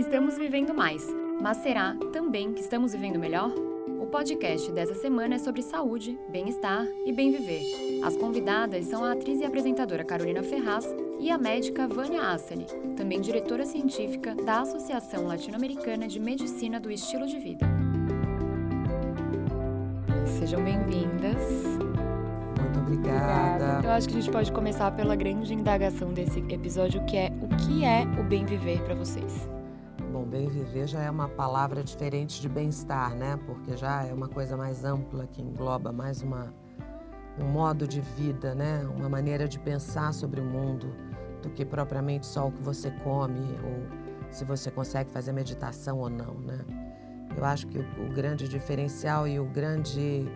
Estamos vivendo mais, mas será também que estamos vivendo melhor? O podcast dessa semana é sobre saúde, bem-estar e bem viver. As convidadas são a atriz e apresentadora Carolina Ferraz e a médica Vânia Asseli, também diretora científica da Associação Latino-Americana de Medicina do Estilo de Vida. Sejam bem-vindas. Muito obrigada. Eu acho que a gente pode começar pela grande indagação desse episódio, que é o que é o bem viver para vocês? Bom, bem viver já é uma palavra diferente de bem-estar, né? Porque já é uma coisa mais ampla que engloba mais uma um modo de vida, né? Uma maneira de pensar sobre o mundo do que propriamente só o que você come ou se você consegue fazer meditação ou não, né? Eu acho que o, o grande diferencial e o grande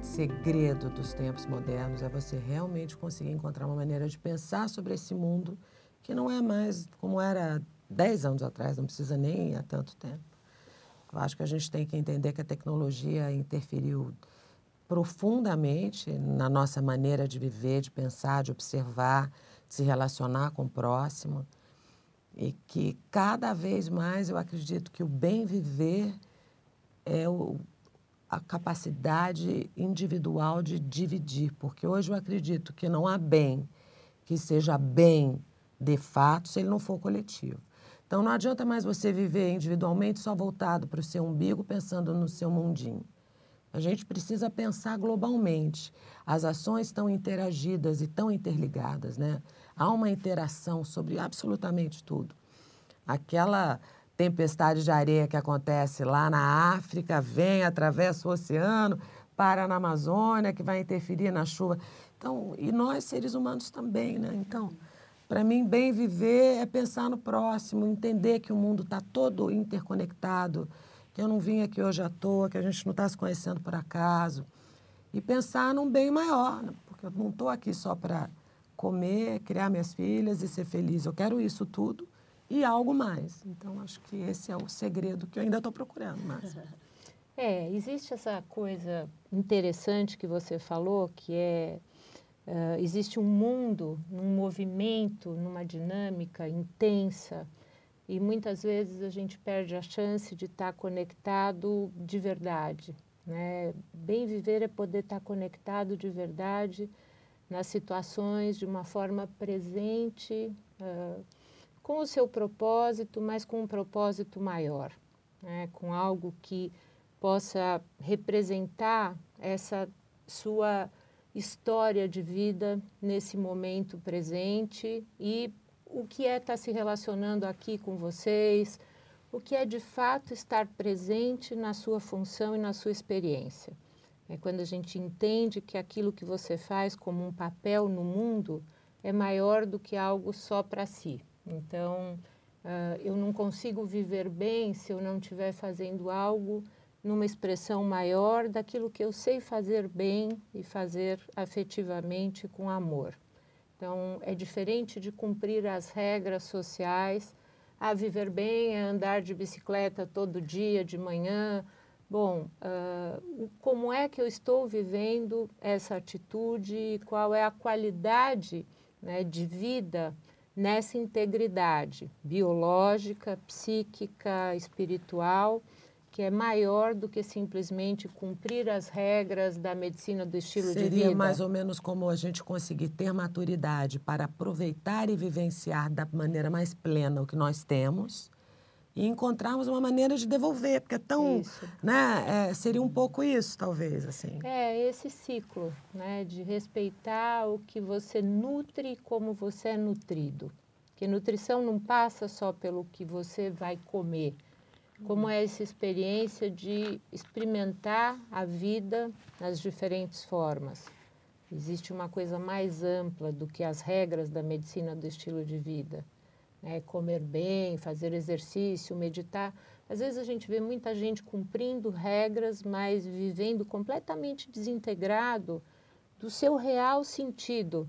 segredo dos tempos modernos é você realmente conseguir encontrar uma maneira de pensar sobre esse mundo que não é mais como era 10 anos atrás, não precisa nem há tanto tempo. Eu acho que a gente tem que entender que a tecnologia interferiu profundamente na nossa maneira de viver, de pensar, de observar, de se relacionar com o próximo. E que cada vez mais eu acredito que o bem viver é o, a capacidade individual de dividir, porque hoje eu acredito que não há bem que seja bem de fato se ele não for coletivo. Então não adianta mais você viver individualmente só voltado para o seu umbigo, pensando no seu mundinho. A gente precisa pensar globalmente. As ações estão interagidas e estão interligadas, né? Há uma interação sobre absolutamente tudo. Aquela tempestade de areia que acontece lá na África, vem, atravessa o oceano, para na Amazônia, que vai interferir na chuva. Então, e nós seres humanos também, né? Então, para mim, bem viver é pensar no próximo, entender que o mundo está todo interconectado, que eu não vim aqui hoje à toa, que a gente não está se conhecendo por acaso. E pensar num bem maior, né? porque eu não estou aqui só para comer, criar minhas filhas e ser feliz. Eu quero isso tudo e algo mais. Então, acho que esse é o segredo que eu ainda estou procurando mais. É, existe essa coisa interessante que você falou, que é Uh, existe um mundo, um movimento, numa dinâmica intensa e muitas vezes a gente perde a chance de estar conectado de verdade. Né? Bem viver é poder estar conectado de verdade nas situações de uma forma presente, uh, com o seu propósito, mas com um propósito maior, né? com algo que possa representar essa sua história de vida nesse momento presente e o que é estar tá se relacionando aqui com vocês, o que é de fato estar presente na sua função e na sua experiência. É quando a gente entende que aquilo que você faz como um papel no mundo é maior do que algo só para si. Então, uh, eu não consigo viver bem se eu não estiver fazendo algo numa expressão maior daquilo que eu sei fazer bem e fazer afetivamente com amor. Então, é diferente de cumprir as regras sociais. A viver bem é andar de bicicleta todo dia, de manhã. Bom, uh, como é que eu estou vivendo essa atitude? Qual é a qualidade né, de vida nessa integridade biológica, psíquica, espiritual? Que é maior do que simplesmente cumprir as regras da medicina do estilo Seria de vida? Seria mais ou menos como a gente conseguir ter maturidade para aproveitar e vivenciar da maneira mais plena o que nós temos e encontrarmos uma maneira de devolver, porque é tão, isso. né, é, seria um pouco isso, talvez, assim. É, esse ciclo, né, de respeitar o que você nutre como você é nutrido. Que nutrição não passa só pelo que você vai comer, como é essa experiência de experimentar a vida nas diferentes formas. Existe uma coisa mais ampla do que as regras da medicina do estilo de vida. É comer bem, fazer exercício, meditar. Às vezes a gente vê muita gente cumprindo regras, mas vivendo completamente desintegrado do seu real sentido.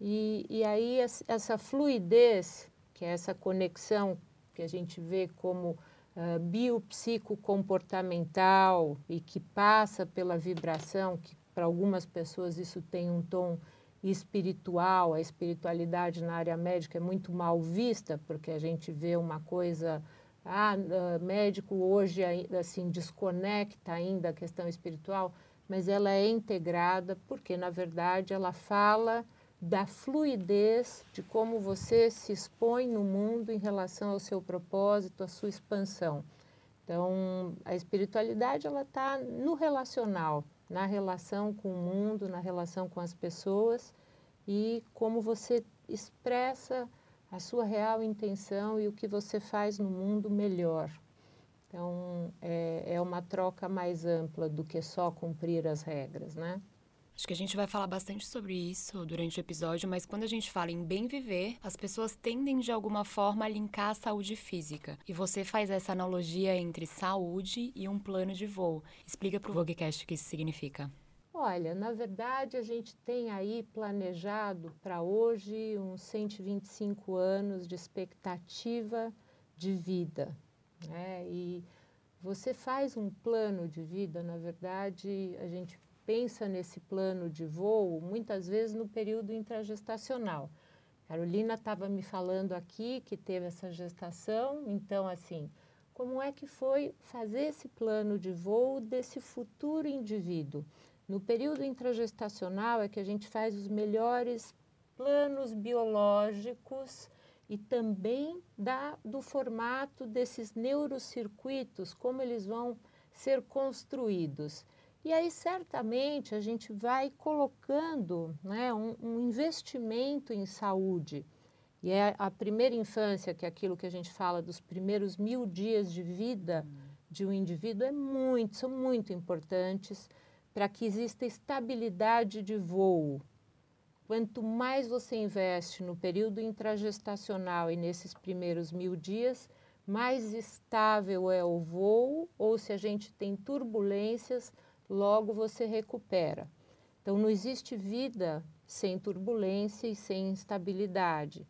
E, e aí essa fluidez, que é essa conexão que a gente vê como uh, biopsicocomportamental e que passa pela vibração, que para algumas pessoas isso tem um tom espiritual, a espiritualidade na área médica é muito mal vista, porque a gente vê uma coisa, ah, médico hoje assim desconecta ainda a questão espiritual, mas ela é integrada porque na verdade ela fala da fluidez de como você se expõe no mundo em relação ao seu propósito, à sua expansão. Então, a espiritualidade ela está no relacional, na relação com o mundo, na relação com as pessoas e como você expressa a sua real intenção e o que você faz no mundo melhor. Então, é, é uma troca mais ampla do que só cumprir as regras, né? Acho que a gente vai falar bastante sobre isso durante o episódio, mas quando a gente fala em bem viver, as pessoas tendem de alguma forma a linkar a saúde física. E você faz essa analogia entre saúde e um plano de voo. Explica para o Vogcast o que isso significa. Olha, na verdade, a gente tem aí planejado para hoje uns 125 anos de expectativa de vida. Né? E você faz um plano de vida, na verdade, a gente pensa nesse plano de voo muitas vezes no período intragestacional. Carolina estava me falando aqui que teve essa gestação, então assim, como é que foi fazer esse plano de voo desse futuro indivíduo? No período intragestacional é que a gente faz os melhores planos biológicos e também da, do formato desses neurocircuitos, como eles vão ser construídos. E aí, certamente, a gente vai colocando né, um, um investimento em saúde. E é a primeira infância, que é aquilo que a gente fala dos primeiros mil dias de vida de um indivíduo, é muito, são muito importantes para que exista estabilidade de voo. Quanto mais você investe no período intragestacional e nesses primeiros mil dias, mais estável é o voo, ou se a gente tem turbulências, logo você recupera. Então, não existe vida sem turbulência e sem instabilidade,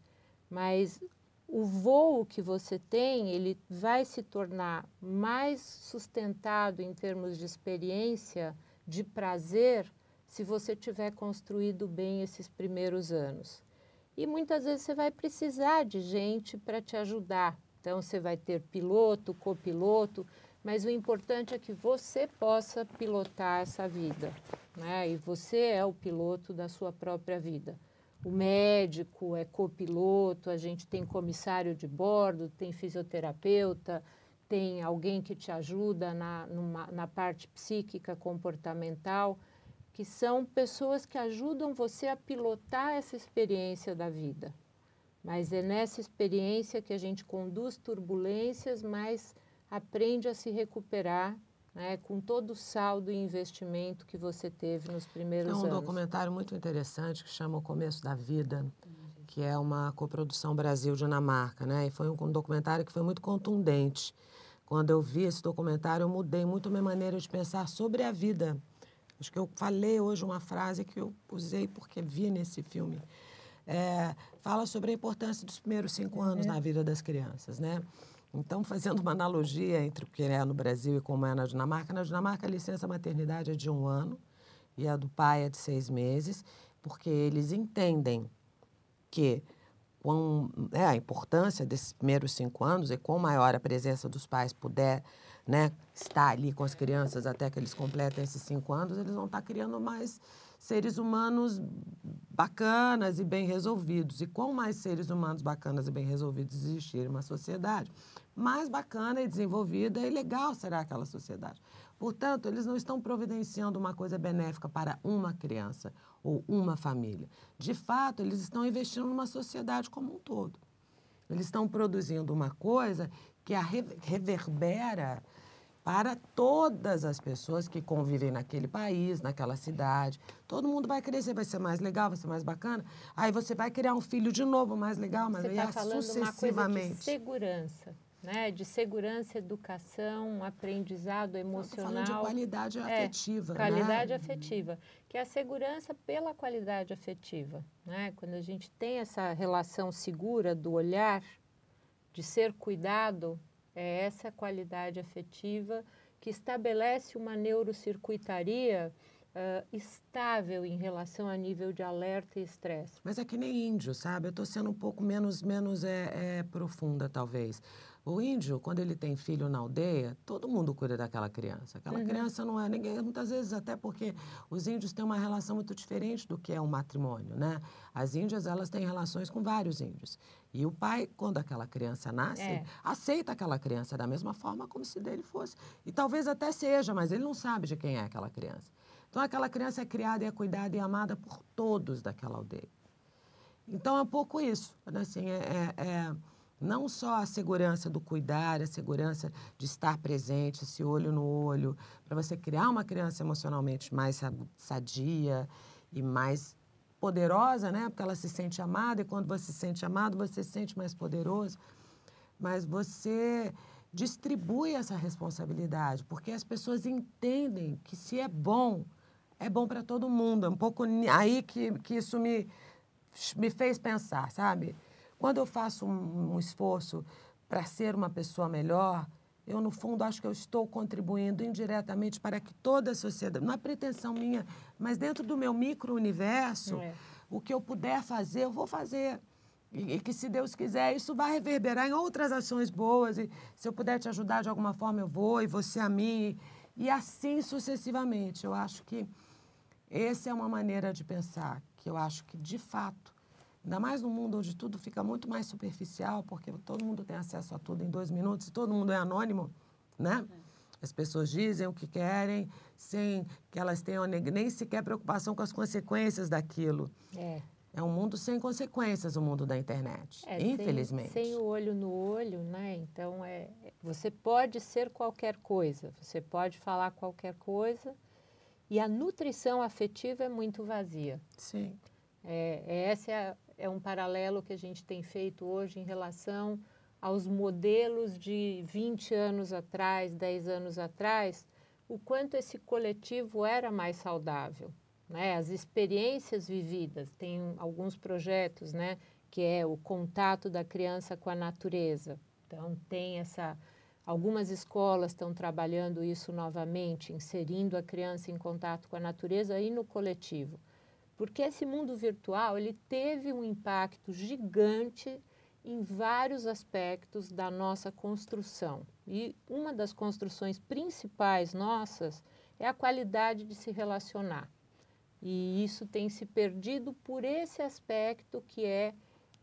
mas o voo que você tem, ele vai se tornar mais sustentado em termos de experiência, de prazer, se você tiver construído bem esses primeiros anos. E muitas vezes você vai precisar de gente para te ajudar. Então, você vai ter piloto, copiloto, mas o importante é que você possa pilotar essa vida, né? E você é o piloto da sua própria vida. O médico é copiloto, a gente tem comissário de bordo, tem fisioterapeuta, tem alguém que te ajuda na, numa, na parte psíquica, comportamental, que são pessoas que ajudam você a pilotar essa experiência da vida. Mas é nessa experiência que a gente conduz turbulências, mas aprende a se recuperar né, com todo o saldo e investimento que você teve nos primeiros anos. Tem um anos. documentário muito interessante que chama O Começo da Vida, que é uma coprodução Brasil-Dinamarca, né? E foi um documentário que foi muito contundente. Quando eu vi esse documentário, eu mudei muito a minha maneira de pensar sobre a vida. Acho que eu falei hoje uma frase que eu usei porque vi nesse filme. É, fala sobre a importância dos primeiros cinco anos uhum. na vida das crianças, né? Então, fazendo uma analogia entre o que é no Brasil e como é na Dinamarca, na Dinamarca a licença maternidade é de um ano e a do pai é de seis meses, porque eles entendem que é, a importância desses primeiros cinco anos e com maior a presença dos pais puder né, estar ali com as crianças até que eles completem esses cinco anos, eles vão estar criando mais seres humanos bacanas e bem resolvidos. E quanto mais seres humanos bacanas e bem resolvidos existirem uma sociedade, mais bacana e desenvolvida e legal será aquela sociedade. Portanto, eles não estão providenciando uma coisa benéfica para uma criança ou uma família. De fato, eles estão investindo numa sociedade como um todo. Eles estão produzindo uma coisa que reverbera para todas as pessoas que convivem naquele país, naquela cidade. Todo mundo vai crescer, vai ser mais legal, vai ser mais bacana. Aí você vai criar um filho de novo mais legal, mas você está falando sucessivamente. Uma coisa de segurança. Né, de segurança, educação, aprendizado emocional. Falando de qualidade é, afetiva. Qualidade né? afetiva, que é a segurança pela qualidade afetiva. Né? Quando a gente tem essa relação segura do olhar, de ser cuidado, é essa qualidade afetiva que estabelece uma neurocircuitaria uh, estável em relação a nível de alerta e estresse. Mas é que nem índio, sabe? Eu estou sendo um pouco menos, menos é, é, profunda, talvez. O índio, quando ele tem filho na aldeia, todo mundo cuida daquela criança. Aquela uhum. criança não é ninguém, muitas vezes até porque os índios têm uma relação muito diferente do que é um matrimônio, né? As índias, elas têm relações com vários índios. E o pai, quando aquela criança nasce, é. aceita aquela criança da mesma forma como se dele fosse. E talvez até seja, mas ele não sabe de quem é aquela criança. Então, aquela criança é criada e é cuidada e amada por todos daquela aldeia. Então, é um pouco isso. Né? Assim, é, é, é não só a segurança do cuidar, a segurança de estar presente, esse olho no olho, para você criar uma criança emocionalmente mais sadia e mais poderosa, né? Porque ela se sente amada e quando você se sente amado, você se sente mais poderoso. Mas você distribui essa responsabilidade, porque as pessoas entendem que se é bom, é bom para todo mundo. É um pouco aí que, que isso me, me fez pensar, sabe? Quando eu faço um, um esforço para ser uma pessoa melhor, eu, no fundo, acho que eu estou contribuindo indiretamente para que toda a sociedade, não é pretensão minha, mas dentro do meu micro-universo, é. o que eu puder fazer, eu vou fazer. E, e, que, se Deus quiser, isso vai reverberar em outras ações boas. E se eu puder te ajudar de alguma forma, eu vou, e você a mim. E, e assim sucessivamente. Eu acho que essa é uma maneira de pensar que eu acho que, de fato, Ainda mais num mundo onde tudo fica muito mais superficial, porque todo mundo tem acesso a tudo em dois minutos e todo mundo é anônimo, né? As pessoas dizem o que querem sem que elas tenham nem sequer preocupação com as consequências daquilo. É. É um mundo sem consequências, o mundo da internet, é, infelizmente. Sem, sem, o olho no olho, né? Então, é, você pode ser qualquer coisa, você pode falar qualquer coisa, e a nutrição afetiva é muito vazia. Sim. É, essa é a, é um paralelo que a gente tem feito hoje em relação aos modelos de 20 anos atrás, 10 anos atrás, o quanto esse coletivo era mais saudável. Né? As experiências vividas, tem alguns projetos, né? que é o contato da criança com a natureza. Então, tem essa. Algumas escolas estão trabalhando isso novamente, inserindo a criança em contato com a natureza e no coletivo. Porque esse mundo virtual, ele teve um impacto gigante em vários aspectos da nossa construção. E uma das construções principais nossas é a qualidade de se relacionar. E isso tem se perdido por esse aspecto que é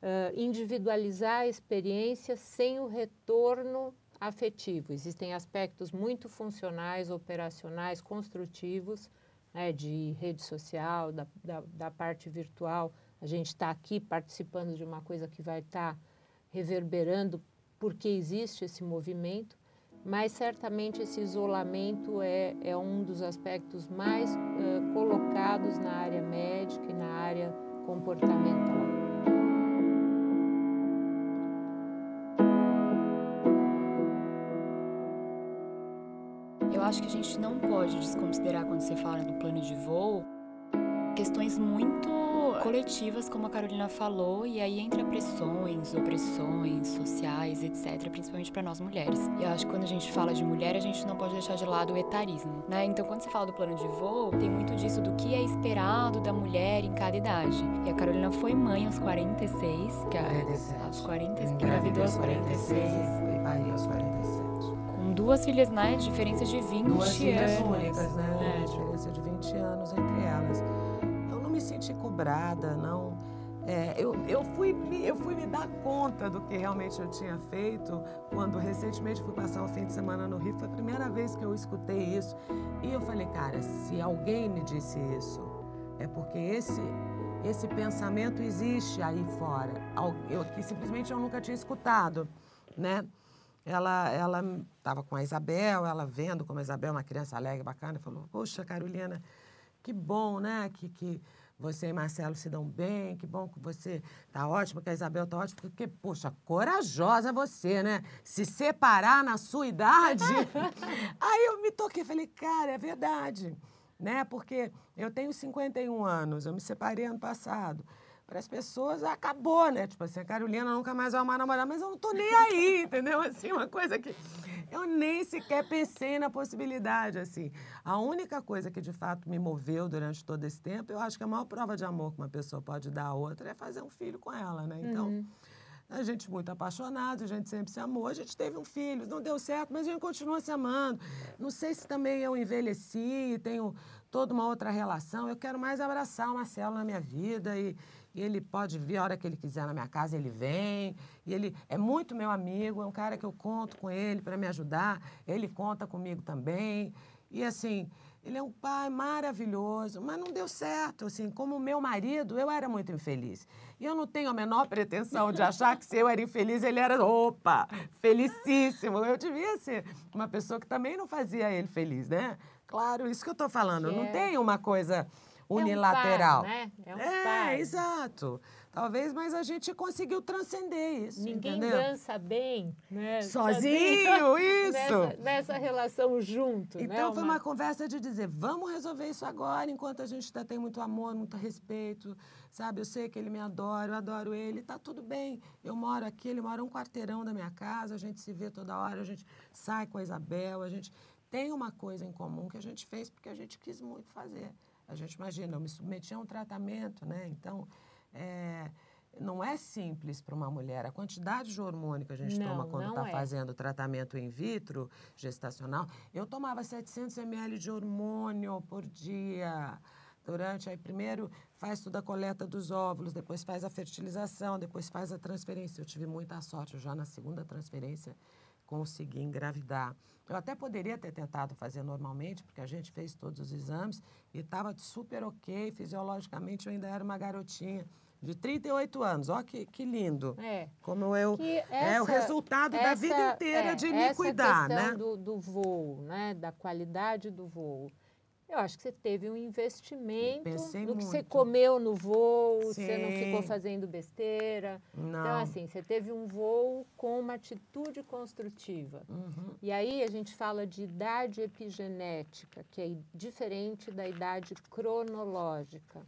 uh, individualizar a experiência sem o retorno afetivo. Existem aspectos muito funcionais, operacionais, construtivos, né, de rede social, da, da, da parte virtual. A gente está aqui participando de uma coisa que vai estar tá reverberando porque existe esse movimento, mas certamente esse isolamento é, é um dos aspectos mais uh, colocados na área médica e na área comportamental. Acho que a gente não pode desconsiderar quando você fala do plano de voo questões muito coletivas, como a Carolina falou, e aí entra pressões, opressões sociais, etc., principalmente para nós mulheres. E eu acho que quando a gente fala de mulher, a gente não pode deixar de lado o etarismo, né? Então, quando você fala do plano de voo, tem muito disso do que é esperado da mulher em cada idade. E a Carolina foi mãe aos 46, que é, aos 40, engravidou aos 46. E pariu aos 47 duas filhas, né? Diferença de 20 duas filhas únicas, né? É. Diferença de 20 anos entre elas. Eu não me senti cobrada, não. É, eu, eu, fui, eu fui me dar conta do que realmente eu tinha feito quando recentemente fui passar o fim de semana no Rio. Foi a primeira vez que eu escutei isso. E eu falei, cara, se alguém me disse isso, é porque esse, esse pensamento existe aí fora. Eu, que simplesmente eu nunca tinha escutado, né? Ela ela estava com a Isabel, ela vendo como a Isabel é uma criança alegre, bacana, falou: Poxa, Carolina, que bom, né? Que, que você e Marcelo se dão bem, que bom que você tá ótimo, que a Isabel tá ótima, porque, poxa, corajosa você, né? Se separar na sua idade. Aí eu me toquei, falei, cara, é verdade, né? Porque eu tenho 51 anos, eu me separei ano passado para as pessoas acabou, né? Tipo assim, a Carolina nunca mais vai amar namorar, mas eu não tô nem aí, entendeu? Assim, uma coisa que. eu nem sequer pensei na possibilidade, assim. A única coisa que, de fato, me moveu durante todo esse tempo, eu acho que a maior prova de amor que uma pessoa pode dar a outra é fazer um filho com ela, né? Então... Uhum. A gente muito apaixonado, a gente sempre se amou. A gente teve um filho, não deu certo, mas a gente continua se amando. Não sei se também eu envelheci, tenho toda uma outra relação. Eu quero mais abraçar o Marcelo na minha vida e, e ele pode vir a hora que ele quiser na minha casa, ele vem. E ele é muito meu amigo, é um cara que eu conto com ele para me ajudar. Ele conta comigo também. E assim, ele é um pai maravilhoso, mas não deu certo. Assim, como meu marido, eu era muito infeliz. E eu não tenho a menor pretensão de achar que se eu era infeliz, ele era, opa, felicíssimo. Eu devia ser uma pessoa que também não fazia ele feliz, né? Claro, isso que eu estou falando. Que não é... tem uma coisa unilateral. É um par, né? É um é, exato. Talvez, mas a gente conseguiu transcender isso. Ninguém entendeu? dança bem, né? Sozinho, isso! Nessa, nessa, relação junto. Então né? foi uma... uma conversa de dizer, vamos resolver isso agora, enquanto a gente ainda tem muito amor, muito respeito, sabe? Eu sei que ele me adora, eu adoro ele, tá tudo bem. Eu moro aqui, ele mora um quarteirão da minha casa, a gente se vê toda hora, a gente sai com a Isabel, a gente tem uma coisa em comum que a gente fez porque a gente quis muito fazer. A gente imagina, eu me submeti a um tratamento, né? Então, é, não é simples para uma mulher. A quantidade de hormônio que a gente não, toma quando está é. fazendo tratamento in vitro, gestacional, eu tomava 700 ml de hormônio por dia. Durante, aí primeiro faz toda a coleta dos óvulos, depois faz a fertilização, depois faz a transferência. Eu tive muita sorte, eu já na segunda transferência consegui engravidar. Eu até poderia ter tentado fazer normalmente, porque a gente fez todos os exames e estava super ok, fisiologicamente eu ainda era uma garotinha de 38 anos. Olha que, que lindo. É. Como eu. Essa, é o resultado essa, da vida inteira é, de me cuidar, né? Do, do voo, né? Da qualidade do voo. Eu acho que você teve um investimento no muito. que você comeu no voo, Sim. você não ficou fazendo besteira. Não. Então, assim, você teve um voo com uma atitude construtiva. Uhum. E aí a gente fala de idade epigenética, que é diferente da idade cronológica.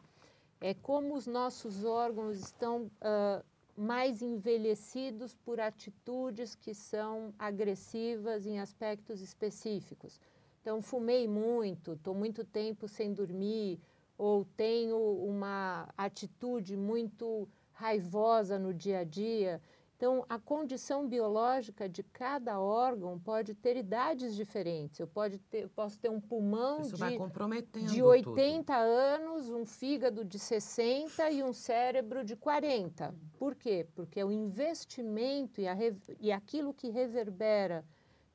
É como os nossos órgãos estão uh, mais envelhecidos por atitudes que são agressivas em aspectos específicos. Então, fumei muito, estou muito tempo sem dormir, ou tenho uma atitude muito raivosa no dia a dia. Então, a condição biológica de cada órgão pode ter idades diferentes. Eu, pode ter, eu posso ter um pulmão de, de 80 tudo. anos, um fígado de 60 e um cérebro de 40. Por quê? Porque o investimento e, a, e aquilo que reverbera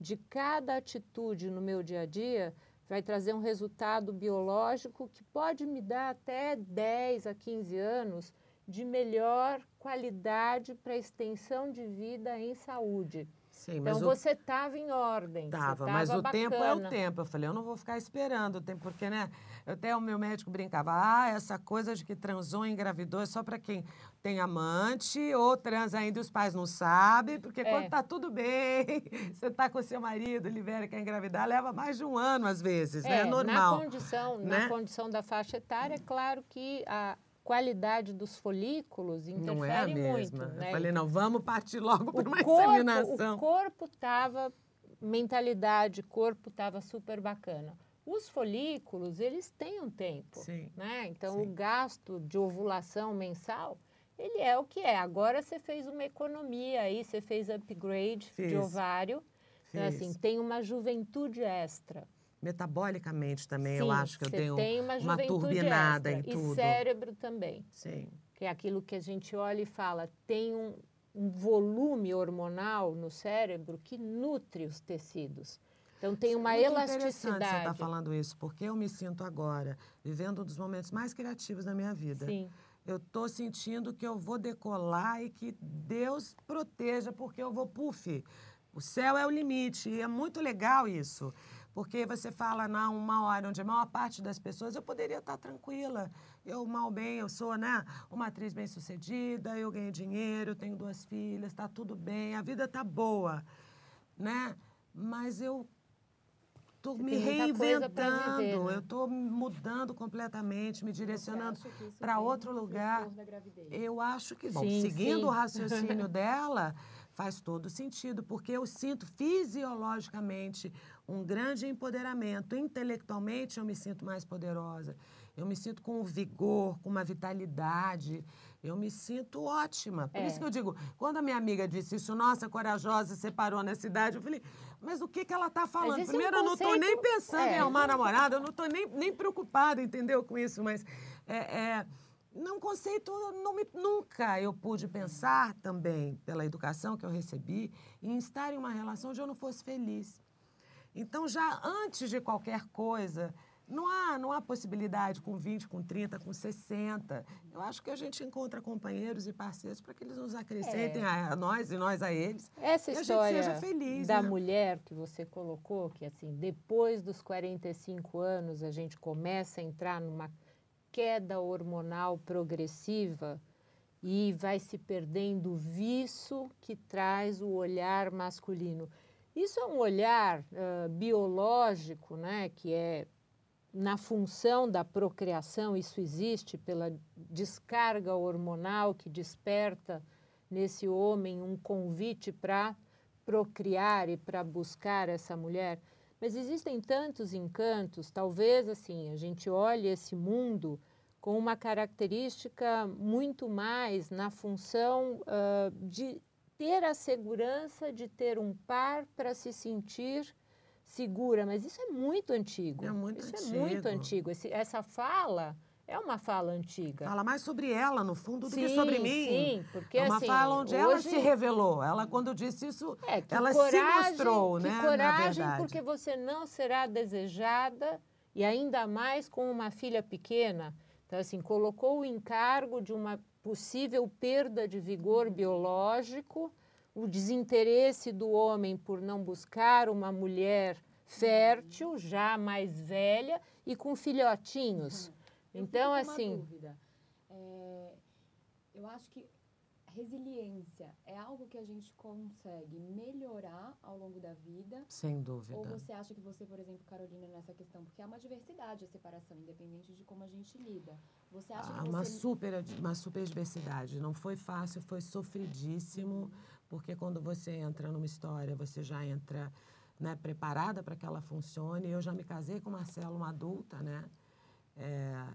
de cada atitude no meu dia a dia vai trazer um resultado biológico que pode me dar até 10 a 15 anos de melhor qualidade para extensão de vida em saúde. Sim, então você estava em ordem. Tava, mas o bacana. tempo é o tempo. Eu falei, eu não vou ficar esperando o tempo, porque, né? Até o meu médico brincava, ah, essa coisa de que transou e engravidou é só para quem tem amante ou transa ainda e os pais não sabem, porque é. quando tá tudo bem, você tá com seu marido, libera quer engravidar, leva mais de um ano às vezes, é, né? É normal. Na condição, né? na condição da faixa etária, é claro que a qualidade dos folículos interfere não é a mesma. muito. Né? Eu falei, não, vamos partir logo para uma corpo, inseminação. O corpo estava, mentalidade, corpo estava super bacana. Os folículos, eles têm um tempo, Sim. né? Então, Sim. o gasto de ovulação mensal, ele é o que é. Agora você fez uma economia aí, você fez upgrade Fiz. de ovário. Então, assim, tem uma juventude extra. Metabolicamente também, Sim, eu acho que eu tenho uma, uma turbinada extra. em tudo. E cérebro também. Sim. Que é aquilo que a gente olha e fala, tem um, um volume hormonal no cérebro que nutre os tecidos. Então tem uma é muito elasticidade. interessante você estar falando isso, porque eu me sinto agora vivendo um dos momentos mais criativos da minha vida. Sim. Eu estou sentindo que eu vou decolar e que Deus proteja, porque eu vou, puf, o céu é o limite. E é muito legal isso. Porque você fala, não, uma hora onde a maior parte das pessoas, eu poderia estar tranquila. Eu, mal bem, eu sou, né, uma atriz bem sucedida, eu ganho dinheiro, tenho duas filhas, está tudo bem, a vida está boa, né? Mas eu estou me reinventando, viver, né? eu estou mudando completamente, me direcionando para outro lugar. Eu acho que, bom, Sim, seguindo sim. o raciocínio dela, faz todo sentido, porque eu sinto fisiologicamente um grande empoderamento. Intelectualmente, eu me sinto mais poderosa. Eu me sinto com vigor, com uma vitalidade. Eu me sinto ótima. Por é. isso que eu digo, quando a minha amiga disse isso, nossa, corajosa, separou na cidade, eu falei, mas o que, que ela está falando? Primeiro, é um conceito... eu não estou nem pensando é. em arrumar namorada, eu não estou nem, nem preocupada, entendeu, com isso, mas é, é num conceito, não me, nunca eu pude pensar também, pela educação que eu recebi, em estar em uma relação onde eu não fosse feliz. Então, já antes de qualquer coisa, não há, não há possibilidade com 20, com 30, com 60. Eu acho que a gente encontra companheiros e parceiros para que eles nos acrescentem é. a nós e nós a eles. Essa história feliz, da né? mulher que você colocou, que assim, depois dos 45 anos a gente começa a entrar numa queda hormonal progressiva e vai se perdendo o vício que traz o olhar masculino. Isso é um olhar uh, biológico, né, que é na função da procriação, isso existe pela descarga hormonal que desperta nesse homem um convite para procriar e para buscar essa mulher. Mas existem tantos encantos, talvez assim, a gente olhe esse mundo com uma característica muito mais na função uh, de ter a segurança de ter um par para se sentir segura. Mas isso é muito antigo. É muito isso antigo. é muito antigo. Esse, essa fala é uma fala antiga. Fala mais sobre ela, no fundo, do sim, que sobre mim. Sim, porque é uma assim, fala onde hoje... ela se revelou. Ela, quando disse isso, é, ela coragem, se mostrou, que né? coragem, porque você não será desejada, e ainda mais com uma filha pequena. Então, assim, colocou o encargo de uma possível perda de vigor biológico, o desinteresse do homem por não buscar uma mulher fértil, já mais velha e com filhotinhos. Eu então, assim. Dúvida. É, eu acho que resiliência é algo que a gente consegue melhorar ao longo da vida? Sem dúvida. Ou você acha que você, por exemplo, Carolina, nessa questão, porque há uma diversidade a separação, independente de como a gente lida. Você acha ah, que uma você... super uma super diversidade. Não foi fácil, foi sofridíssimo, porque quando você entra numa história, você já entra né, preparada para que ela funcione. Eu já me casei com Marcelo, uma adulta, né? É,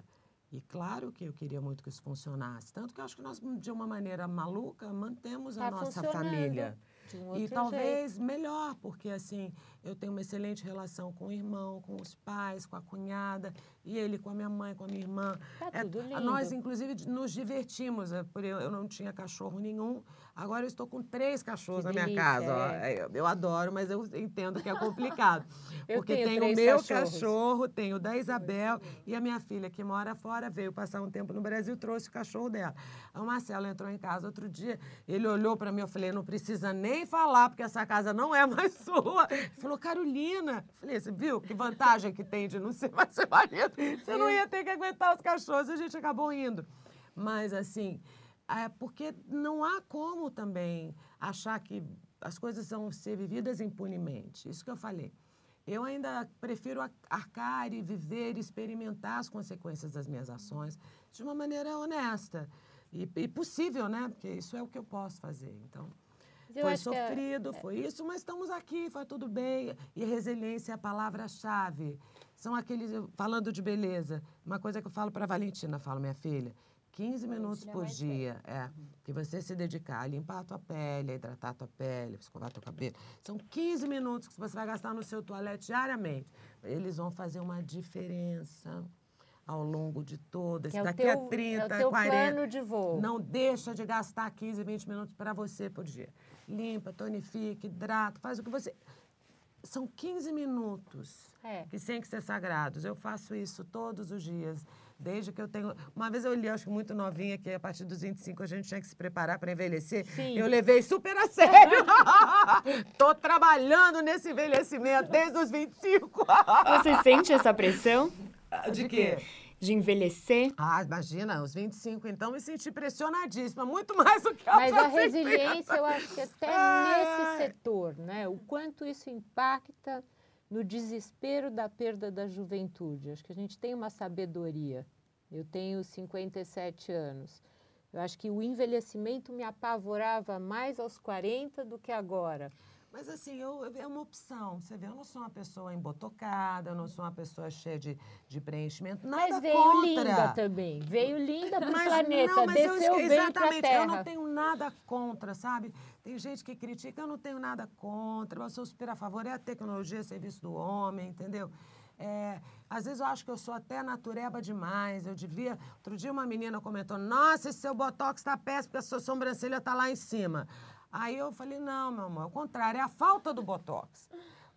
e claro que eu queria muito que isso funcionasse. Tanto que eu acho que nós, de uma maneira maluca, mantemos tá a nossa família. Um e talvez jeito. melhor, porque assim, eu tenho uma excelente relação com o irmão, com os pais, com a cunhada, e ele com a minha mãe, com a minha irmã. Tá é, tudo lindo. Nós, inclusive, nos divertimos. É, eu não tinha cachorro nenhum, agora eu estou com três cachorros que na minha casa. É. Eu, eu adoro, mas eu entendo que é complicado. porque tenho o meu cachorros. cachorro, tenho o da Isabel, e a minha filha, que mora fora, veio passar um tempo no Brasil, trouxe o cachorro dela. O Marcelo entrou em casa outro dia, ele olhou para mim, eu falei, não precisa nem nem falar, porque essa casa não é mais sua. Ele falou, Carolina. Falei, você viu que vantagem que tem de não ser mais seu marido? Você não ia ter que aguentar os cachorros, a gente acabou indo. Mas, assim, é porque não há como também achar que as coisas vão ser vividas impunemente. Isso que eu falei. Eu ainda prefiro arcar e viver, experimentar as consequências das minhas ações de uma maneira honesta e, e possível, né? Porque isso é o que eu posso fazer. Então, foi é sofrido, é... foi isso, mas estamos aqui, foi tudo bem. E resiliência é a palavra-chave. São aqueles, falando de beleza, uma coisa que eu falo para a Valentina, falo, minha filha, 15 minutos por dia, é, uhum. que você se dedicar a limpar a tua pele, a hidratar a tua pele, a escovar teu cabelo, são 15 minutos que você vai gastar no seu toalete diariamente. Eles vão fazer uma diferença ao longo de todas. É Daqui teu, a 30, é o teu 40. plano de voo. Não deixa de gastar 15, 20 minutos para você por dia. Limpa, tonifica, hidrata, faz o que você. São 15 minutos é. que têm que ser sagrados. Eu faço isso todos os dias. Desde que eu tenho. Uma vez eu li, acho que muito novinha, que a partir dos 25 a gente tinha que se preparar para envelhecer. Sim. Eu levei super a sério. Tô trabalhando nesse envelhecimento desde os 25. Você sente essa pressão? De, de quê? De envelhecer. Ah, imagina, os 25, então, me senti pressionadíssima, muito mais do que a Mas a resiliência, eu acho que até nesse setor, né? O quanto isso impacta no desespero da perda da juventude. Acho que a gente tem uma sabedoria. Eu tenho 57 anos. Eu acho que o envelhecimento me apavorava mais aos 40 do que agora. Mas assim, eu, é uma opção. Você vê, eu não sou uma pessoa embotocada, eu não sou uma pessoa cheia de, de preenchimento. Nada mas veio contra. linda também. Veio linda para o planeta, não, mas desceu eu, Exatamente, eu não tenho nada contra, sabe? Tem gente que critica, eu não tenho nada contra. Eu sou super a favor, é a tecnologia, serviço do homem, entendeu? É, às vezes eu acho que eu sou até natureba demais. Eu devia. Outro dia uma menina comentou: Nossa, esse seu botox está péssimo, porque a sua sobrancelha está lá em cima. Aí eu falei: Não, meu amor, é o contrário, é a falta do botox.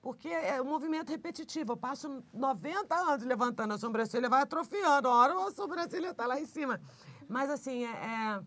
Porque é um movimento repetitivo. Eu passo 90 anos levantando a sobrancelha, vai atrofiando. A hora a sobrancelha está lá em cima. Mas assim, é, é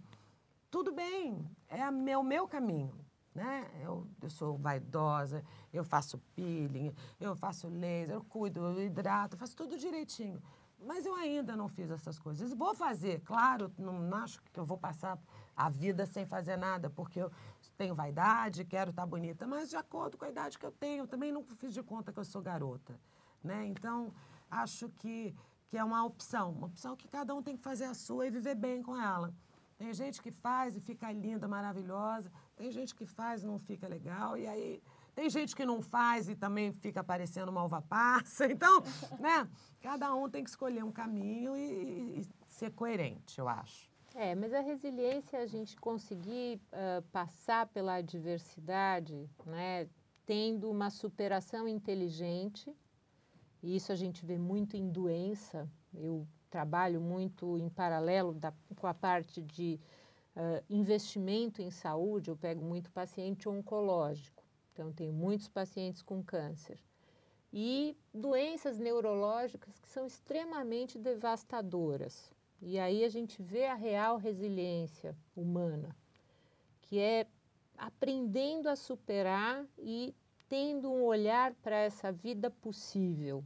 tudo bem, é o meu, meu caminho né? Eu, eu sou vaidosa, eu faço peeling, eu faço laser, eu cuido, eu hidrato, faço tudo direitinho. Mas eu ainda não fiz essas coisas. Vou fazer, claro, não acho que eu vou passar a vida sem fazer nada, porque eu tenho vaidade, quero estar bonita, mas de acordo com a idade que eu tenho, também não fiz de conta que eu sou garota. Né? Então, acho que, que é uma opção, uma opção que cada um tem que fazer a sua e viver bem com ela. Tem gente que faz e fica linda, maravilhosa. Tem gente que faz e não fica legal. E aí tem gente que não faz e também fica parecendo uma uva passa. Então, né? Cada um tem que escolher um caminho e, e ser coerente, eu acho. É, mas a resiliência a gente conseguir uh, passar pela adversidade, né? Tendo uma superação inteligente. E isso a gente vê muito em doença. Eu trabalho muito em paralelo da, com a parte de uh, investimento em saúde, eu pego muito paciente oncológico, então tenho muitos pacientes com câncer. E doenças neurológicas que são extremamente devastadoras. E aí a gente vê a real resiliência humana, que é aprendendo a superar e tendo um olhar para essa vida possível,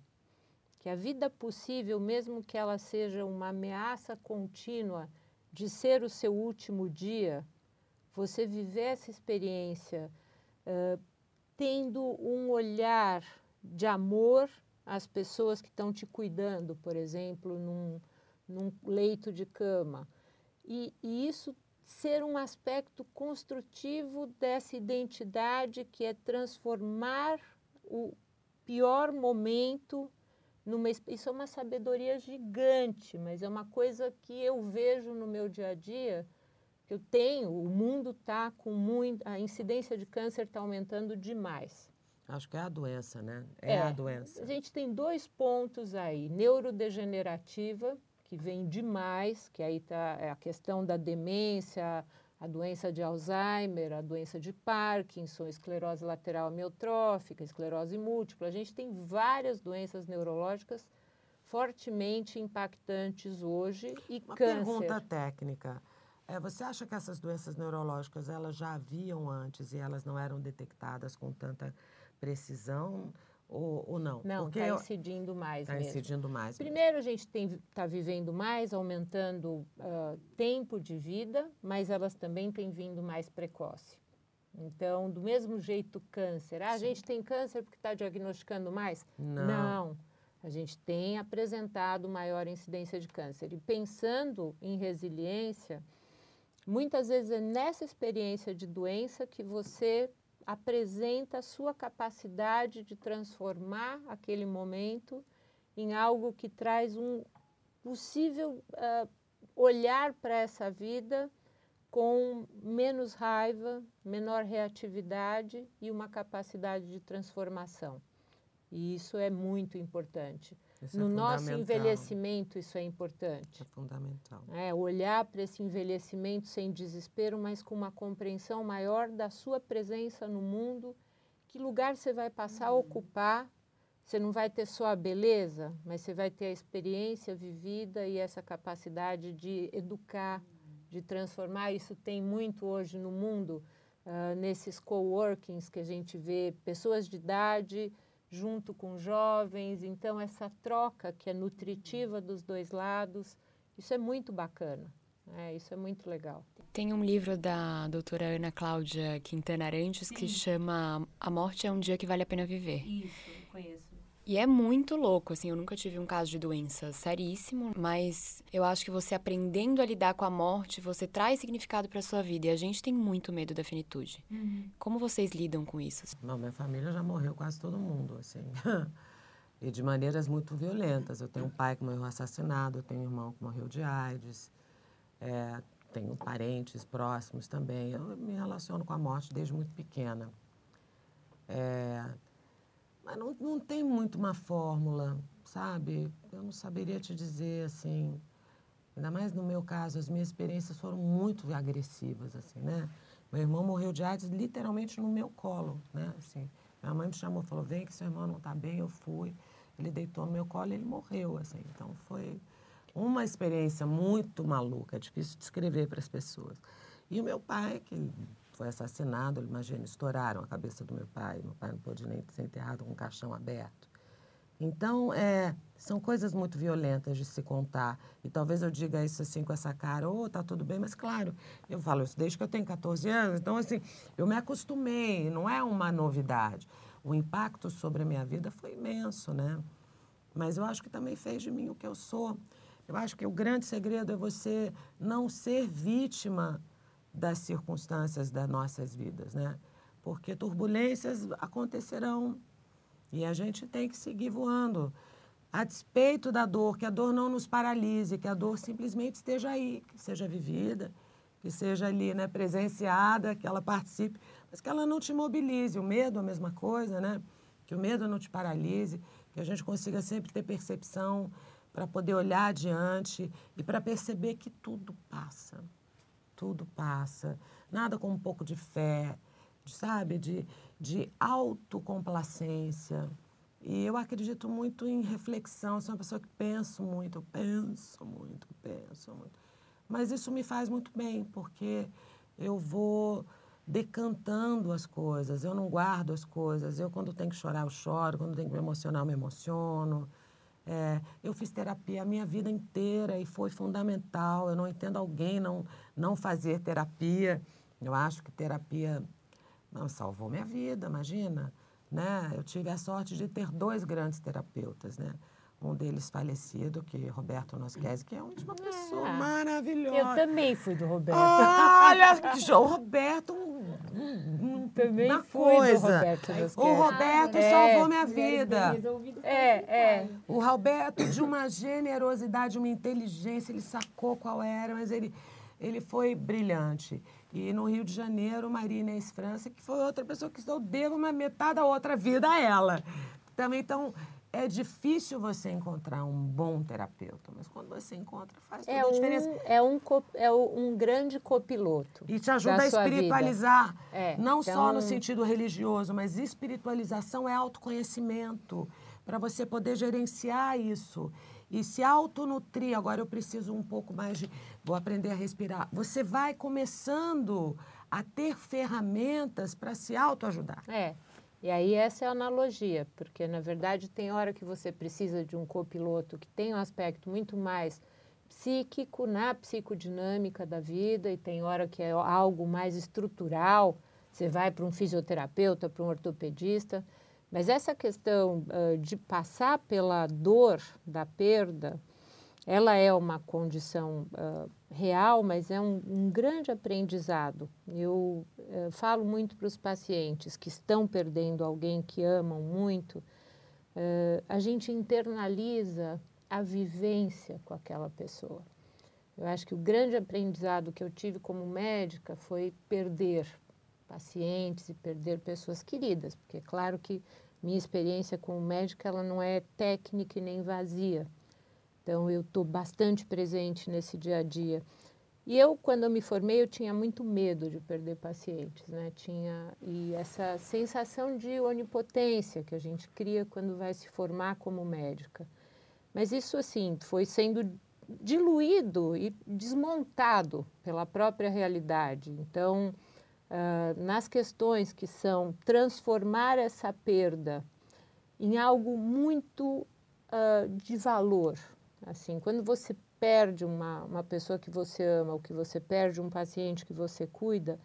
que a vida possível, mesmo que ela seja uma ameaça contínua de ser o seu último dia, você viver essa experiência uh, tendo um olhar de amor às pessoas que estão te cuidando, por exemplo, num, num leito de cama. E, e isso ser um aspecto construtivo dessa identidade que é transformar o pior momento numa, isso é uma sabedoria gigante, mas é uma coisa que eu vejo no meu dia a dia, que eu tenho, o mundo está com muito, a incidência de câncer está aumentando demais. Acho que é a doença, né? É, é, a doença. A gente tem dois pontos aí, neurodegenerativa, que vem demais, que aí está é a questão da demência, a doença de Alzheimer, a doença de Parkinson, esclerose lateral amiotrófica, esclerose múltipla. A gente tem várias doenças neurológicas fortemente impactantes hoje e Uma câncer. pergunta técnica. É, você acha que essas doenças neurológicas elas já haviam antes e elas não eram detectadas com tanta precisão? Ou, ou não? Não, está incidindo mais Está incidindo mais. Primeiro, mesmo. a gente está vivendo mais, aumentando uh, tempo de vida, mas elas também têm vindo mais precoce. Então, do mesmo jeito, câncer. Ah, a gente tem câncer porque está diagnosticando mais? Não. Não. A gente tem apresentado maior incidência de câncer. E pensando em resiliência, muitas vezes é nessa experiência de doença que você apresenta a sua capacidade de transformar aquele momento em algo que traz um possível uh, olhar para essa vida com menos raiva, menor reatividade e uma capacidade de transformação. E isso é muito importante. Isso é no é nosso envelhecimento, isso é importante. É fundamental. É, olhar para esse envelhecimento sem desespero, mas com uma compreensão maior da sua presença no mundo, que lugar você vai passar a uhum. ocupar. Você não vai ter só a beleza, mas você vai ter a experiência vivida e essa capacidade de educar, de transformar. Isso tem muito hoje no mundo, uh, nesses coworkings que a gente vê pessoas de idade junto com jovens. Então, essa troca que é nutritiva dos dois lados, isso é muito bacana. É, isso é muito legal. Tem um livro da doutora Ana Cláudia Quintana Arantes Sim. que chama A Morte é um Dia que Vale a Pena Viver. Isso, conheço. E é muito louco, assim, eu nunca tive um caso de doença seríssimo, mas eu acho que você aprendendo a lidar com a morte, você traz significado para sua vida. E a gente tem muito medo da finitude. Uhum. Como vocês lidam com isso? Não, minha família já morreu quase todo mundo, assim. e de maneiras muito violentas. Eu tenho um pai que morreu assassinado, eu tenho um irmão que morreu de AIDS, é, tenho parentes próximos também. Eu me relaciono com a morte desde muito pequena. É, mas não, não tem muito uma fórmula, sabe? Eu não saberia te dizer assim. Ainda mais no meu caso, as minhas experiências foram muito agressivas, assim, né? Meu irmão morreu de AIDS literalmente no meu colo, né? Assim, minha mãe me chamou, falou: "Vem que seu irmão não está bem". Eu fui. Ele deitou no meu colo e ele morreu, assim. Então foi uma experiência muito maluca, difícil descrever para as pessoas. E o meu pai, que foi assassinado, imagina, estouraram a cabeça do meu pai. Meu pai não pôde nem ser enterrado com um caixão aberto. Então, é, são coisas muito violentas de se contar. E talvez eu diga isso assim com essa cara, ô, oh, tá tudo bem, mas claro, eu falo isso desde que eu tenho 14 anos. Então, assim, eu me acostumei, não é uma novidade. O impacto sobre a minha vida foi imenso, né? Mas eu acho que também fez de mim o que eu sou. Eu acho que o grande segredo é você não ser vítima das circunstâncias das nossas vidas, né? Porque turbulências acontecerão e a gente tem que seguir voando. A despeito da dor, que a dor não nos paralise, que a dor simplesmente esteja aí, que seja vivida, que seja ali, né, presenciada, que ela participe, mas que ela não te mobilize. O medo, a mesma coisa, né? Que o medo não te paralise, que a gente consiga sempre ter percepção para poder olhar adiante e para perceber que tudo passa tudo passa. Nada com um pouco de fé, sabe? De, de autocomplacência. E eu acredito muito em reflexão. Sou uma pessoa que penso muito, penso muito, penso muito. Mas isso me faz muito bem, porque eu vou decantando as coisas, eu não guardo as coisas. Eu, quando tenho que chorar, eu choro, quando tenho que me emocionar, eu me emociono. É, eu fiz terapia a minha vida inteira e foi fundamental. Eu não entendo alguém não, não fazer terapia. Eu acho que terapia não salvou minha vida, imagina. Né? Eu tive a sorte de ter dois grandes terapeutas, né? Um deles falecido, que é Roberto Nosquese, que é uma pessoa ah, maravilhosa. Eu também fui do Roberto. Olha, o Roberto, também uma coisa. O Roberto é, salvou minha vida. É, é. O Roberto, de uma generosidade, uma inteligência, ele sacou qual era, mas ele, ele foi brilhante. E no Rio de Janeiro, Maria Inês França, que foi outra pessoa que eu devo uma metade da outra vida a ela. Também, então, é difícil você encontrar um bom terapeuta, mas quando você encontra, faz toda é a diferença. Um, é, um, é um grande copiloto. E te ajuda a espiritualizar, é, não então... só no sentido religioso, mas espiritualização é autoconhecimento, para você poder gerenciar isso. E se autonutrir, agora eu preciso um pouco mais de. Vou aprender a respirar. Você vai começando a ter ferramentas para se autoajudar. É. E aí essa é a analogia, porque na verdade tem hora que você precisa de um copiloto que tem um aspecto muito mais psíquico na psicodinâmica da vida e tem hora que é algo mais estrutural, você vai para um fisioterapeuta, para um ortopedista, mas essa questão uh, de passar pela dor da perda, ela é uma condição uh, real, mas é um, um grande aprendizado. Eu uh, falo muito para os pacientes que estão perdendo alguém que amam muito, uh, a gente internaliza a vivência com aquela pessoa. Eu acho que o grande aprendizado que eu tive como médica foi perder pacientes e perder pessoas queridas, porque é claro que minha experiência como médica ela não é técnica e nem vazia então, eu estou bastante presente nesse dia a dia. E eu, quando eu me formei, eu tinha muito medo de perder pacientes, né? Tinha e essa sensação de onipotência que a gente cria quando vai se formar como médica. Mas isso, assim, foi sendo diluído e desmontado pela própria realidade. Então, uh, nas questões que são transformar essa perda em algo muito uh, de valor, Assim, quando você perde uma, uma pessoa que você ama, ou que você perde um paciente que você cuida,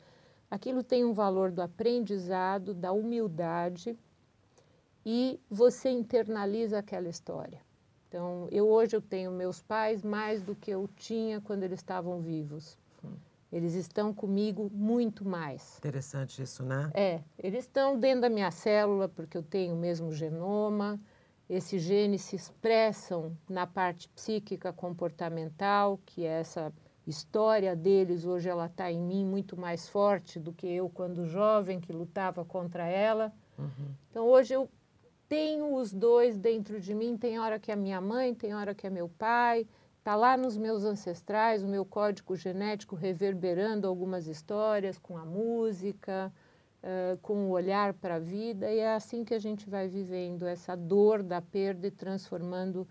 aquilo tem um valor do aprendizado, da humildade e você internaliza aquela história. Então, eu hoje eu tenho meus pais mais do que eu tinha quando eles estavam vivos. Eles estão comigo muito mais. Interessante isso, né? É, eles estão dentro da minha célula porque eu tenho o mesmo genoma. Esses genes se expressam na parte psíquica comportamental, que é essa história deles hoje ela está em mim muito mais forte do que eu quando jovem que lutava contra ela. Uhum. Então hoje eu tenho os dois dentro de mim. Tem hora que é minha mãe, tem hora que é meu pai Está lá nos meus ancestrais, o meu código genético reverberando algumas histórias com a música, uh, com o olhar para a vida, e é assim que a gente vai vivendo essa dor da perda e transformando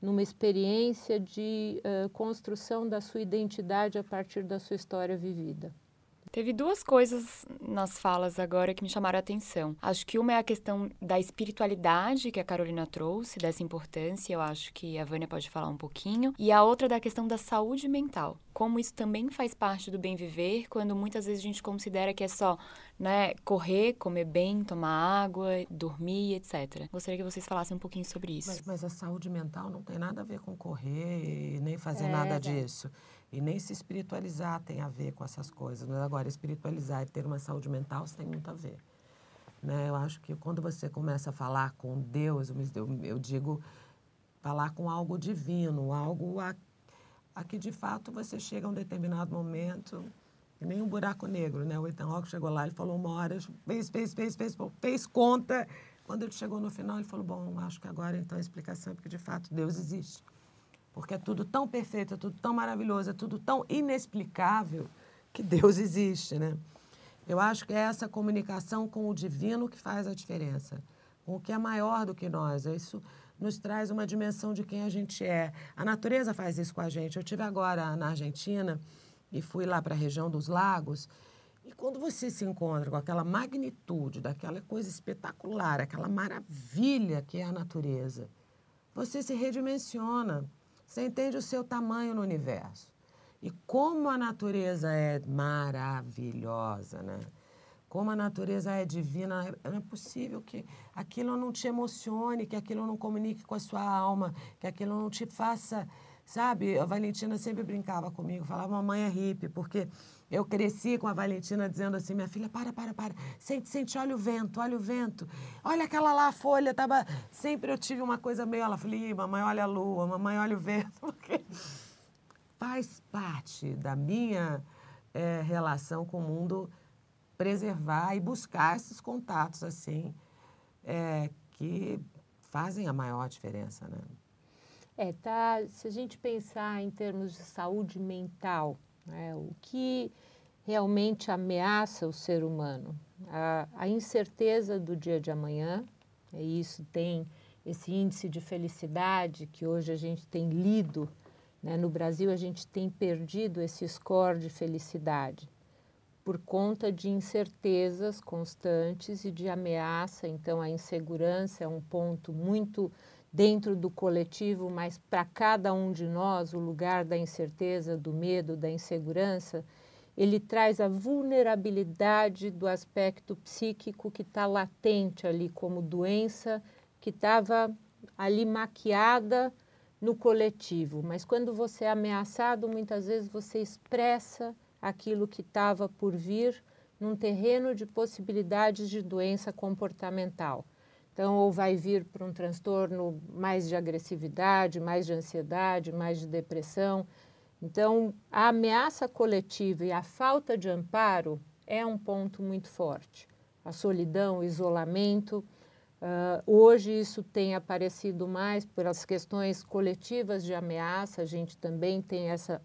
numa experiência de uh, construção da sua identidade a partir da sua história vivida. Teve duas coisas nas falas agora que me chamaram a atenção. Acho que uma é a questão da espiritualidade que a Carolina trouxe, dessa importância, eu acho que a Vânia pode falar um pouquinho. E a outra da questão da saúde mental. Como isso também faz parte do bem viver, quando muitas vezes a gente considera que é só né, correr, comer bem, tomar água, dormir, etc. Gostaria que vocês falassem um pouquinho sobre isso. Mas, mas a saúde mental não tem nada a ver com correr nem fazer é, nada disso. E nem se espiritualizar tem a ver com essas coisas. Mas agora, espiritualizar e ter uma saúde mental, tem muito a ver. Né? Eu acho que quando você começa a falar com Deus, eu, digo falar com algo divino, algo a, a que de fato você chega a um determinado momento, nem um buraco negro, né? O Ethan Rock chegou lá, ele falou uma hora, fez, fez, fez, fez, fez conta. Quando ele chegou no final, ele falou, bom, acho que agora então a explicação é porque de fato Deus existe. Porque é tudo tão perfeito, é tudo tão maravilhoso, é tudo tão inexplicável que Deus existe, né? Eu acho que é essa comunicação com o divino que faz a diferença, com o que é maior do que nós. Isso nos traz uma dimensão de quem a gente é. A natureza faz isso com a gente. Eu tive agora na Argentina e fui lá para a região dos lagos. E quando você se encontra com aquela magnitude, daquela coisa espetacular, aquela maravilha que é a natureza, você se redimensiona. Você entende o seu tamanho no universo. E como a natureza é maravilhosa, né? Como a natureza é divina, não é possível que aquilo não te emocione, que aquilo não comunique com a sua alma, que aquilo não te faça, sabe? A Valentina sempre brincava comigo, falava, mamãe é hippie, porque eu cresci com a Valentina dizendo assim, minha filha, para, para, para, sente, sente, olha o vento, olha o vento, olha aquela lá, a folha, tava... Sempre eu tive uma coisa meio, ela falou, mamãe, olha a lua, mamãe, olha o vento, porque faz parte da minha é, relação com o mundo preservar e buscar esses contatos, assim, é, que fazem a maior diferença, né? É, tá, se a gente pensar em termos de saúde mental, né? O que realmente ameaça o ser humano? A, a incerteza do dia de amanhã, e isso tem esse índice de felicidade que hoje a gente tem lido. Né? No Brasil, a gente tem perdido esse score de felicidade por conta de incertezas constantes e de ameaça. Então, a insegurança é um ponto muito dentro do coletivo, mas para cada um de nós, o lugar da incerteza, do medo, da insegurança, ele traz a vulnerabilidade do aspecto psíquico que está latente ali como doença, que estava ali maquiada no coletivo. Mas quando você é ameaçado, muitas vezes você expressa aquilo que estava por vir num terreno de possibilidades de doença comportamental. Então, ou vai vir para um transtorno mais de agressividade, mais de ansiedade, mais de depressão. Então, a ameaça coletiva e a falta de amparo é um ponto muito forte. A solidão, o isolamento. Uh, hoje isso tem aparecido mais por as questões coletivas de ameaça. A gente também tem essa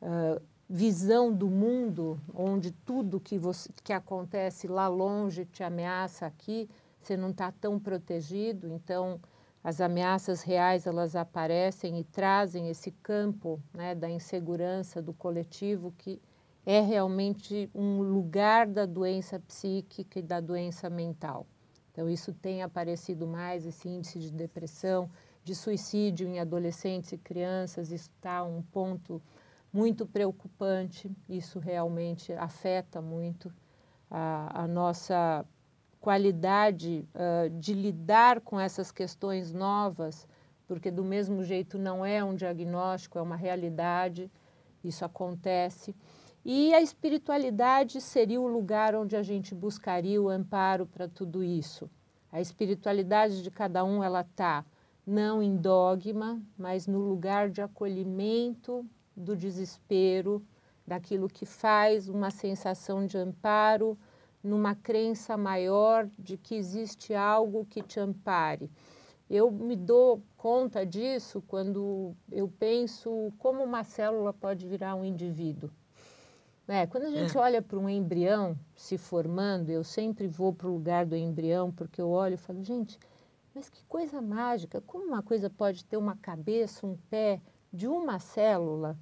uh, visão do mundo onde tudo que, você, que acontece lá longe te ameaça aqui você não está tão protegido, então as ameaças reais elas aparecem e trazem esse campo né, da insegurança do coletivo que é realmente um lugar da doença psíquica e da doença mental. Então isso tem aparecido mais esse índice de depressão, de suicídio em adolescentes e crianças, está um ponto muito preocupante. Isso realmente afeta muito a, a nossa qualidade uh, de lidar com essas questões novas, porque do mesmo jeito não é um diagnóstico, é uma realidade, isso acontece. E a espiritualidade seria o lugar onde a gente buscaria o amparo para tudo isso. A espiritualidade de cada um ela está não em dogma, mas no lugar de acolhimento do desespero, daquilo que faz uma sensação de amparo, numa crença maior de que existe algo que te ampare. Eu me dou conta disso quando eu penso como uma célula pode virar um indivíduo. É, quando a gente é. olha para um embrião se formando, eu sempre vou para o lugar do embrião, porque eu olho e falo, gente, mas que coisa mágica! Como uma coisa pode ter uma cabeça, um pé de uma célula?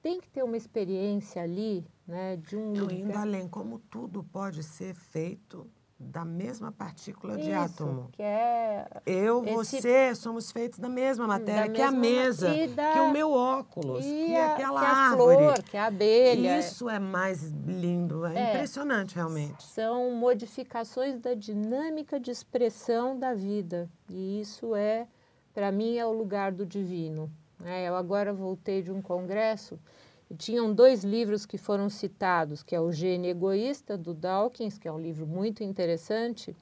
Tem que ter uma experiência ali, né, de um. Eu indo além, como tudo pode ser feito da mesma partícula Isso, de átomo. Que é eu, esse... você, somos feitos da mesma matéria, da que mesma a mesa, da... que o meu óculos, que a, aquela que a árvore. flor, que a abelha. Isso é mais lindo, é, é, impressionante realmente. São modificações da dinâmica de expressão da vida. E isso é, para mim, é o lugar do divino. É, eu agora voltei de um congresso tinham dois livros que foram citados, que é o Gene Egoísta, do Dawkins, que é um livro muito interessante,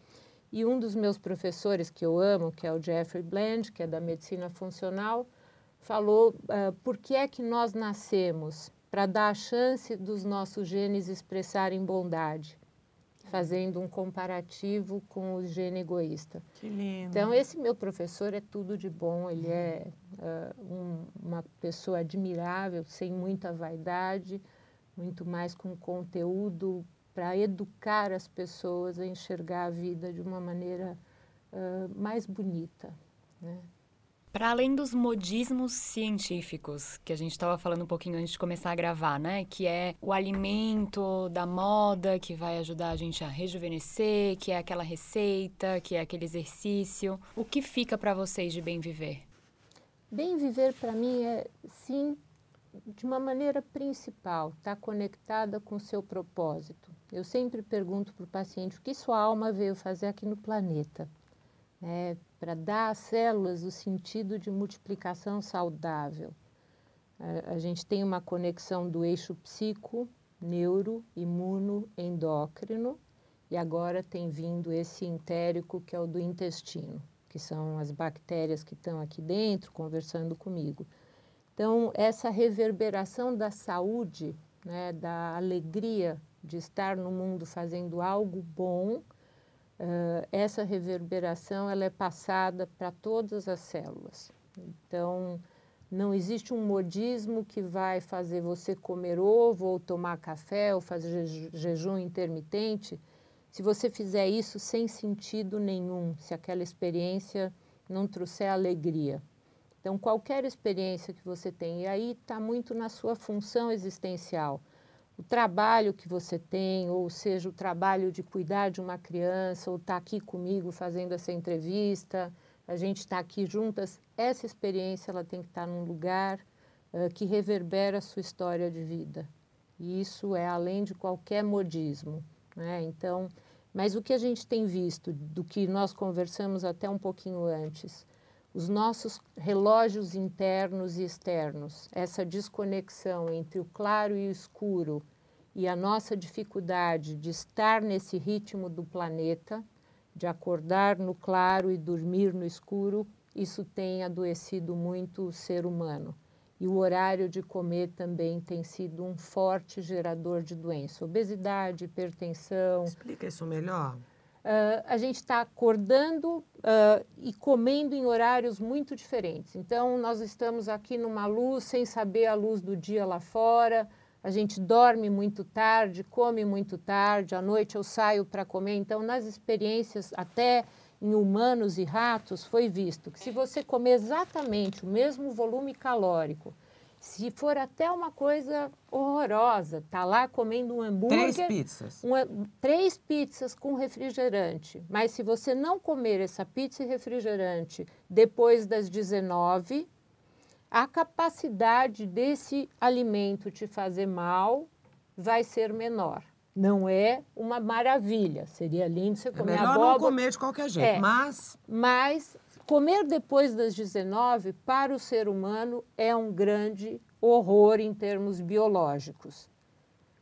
e um dos meus professores que eu amo, que é o Jeffrey Bland, que é da medicina funcional, falou uh, por que é que nós nascemos? Para dar a chance dos nossos genes expressarem bondade fazendo um comparativo com o gene egoísta. Que lindo. Então, esse meu professor é tudo de bom, ele é uh, um, uma pessoa admirável, sem muita vaidade, muito mais com conteúdo para educar as pessoas a enxergar a vida de uma maneira uh, mais bonita. Né? Para além dos modismos científicos, que a gente estava falando um pouquinho antes de começar a gravar, né? Que é o alimento da moda que vai ajudar a gente a rejuvenescer, que é aquela receita, que é aquele exercício. O que fica para vocês de bem viver? Bem viver para mim é, sim, de uma maneira principal, estar tá conectada com o seu propósito. Eu sempre pergunto para o paciente o que sua alma veio fazer aqui no planeta. É, para dar às células o sentido de multiplicação saudável. A, a gente tem uma conexão do eixo psico, neuro, imuno, endócrino, e agora tem vindo esse entérico que é o do intestino, que são as bactérias que estão aqui dentro conversando comigo. Então, essa reverberação da saúde, né, da alegria de estar no mundo fazendo algo bom, Uh, essa reverberação ela é passada para todas as células. Então, não existe um modismo que vai fazer você comer ovo ou tomar café ou fazer jejum intermitente se você fizer isso sem sentido nenhum, se aquela experiência não trouxer alegria. Então, qualquer experiência que você tem, e aí está muito na sua função existencial o trabalho que você tem, ou seja, o trabalho de cuidar de uma criança, ou estar tá aqui comigo fazendo essa entrevista, a gente está aqui juntas, essa experiência ela tem que estar tá num lugar uh, que reverbera a sua história de vida. E isso é além de qualquer modismo. Né? Então, mas o que a gente tem visto, do que nós conversamos até um pouquinho antes, os nossos relógios internos e externos, essa desconexão entre o claro e o escuro, e a nossa dificuldade de estar nesse ritmo do planeta, de acordar no claro e dormir no escuro, isso tem adoecido muito o ser humano. E o horário de comer também tem sido um forte gerador de doença. Obesidade, hipertensão. Explica isso melhor. Uh, a gente está acordando uh, e comendo em horários muito diferentes. Então, nós estamos aqui numa luz sem saber a luz do dia lá fora a gente dorme muito tarde, come muito tarde, à noite eu saio para comer. Então, nas experiências, até em humanos e ratos, foi visto que se você comer exatamente o mesmo volume calórico, se for até uma coisa horrorosa, tá lá comendo um hambúrguer. Três pizzas. Uma, três pizzas com refrigerante. Mas se você não comer essa pizza e refrigerante depois das 19, a capacidade desse alimento te fazer mal vai ser menor. Não é uma maravilha. Seria lindo você É comer melhor abóbora. não comer de qualquer jeito, É. mas Mas comer depois das 19 para o ser humano é um grande horror em termos biológicos.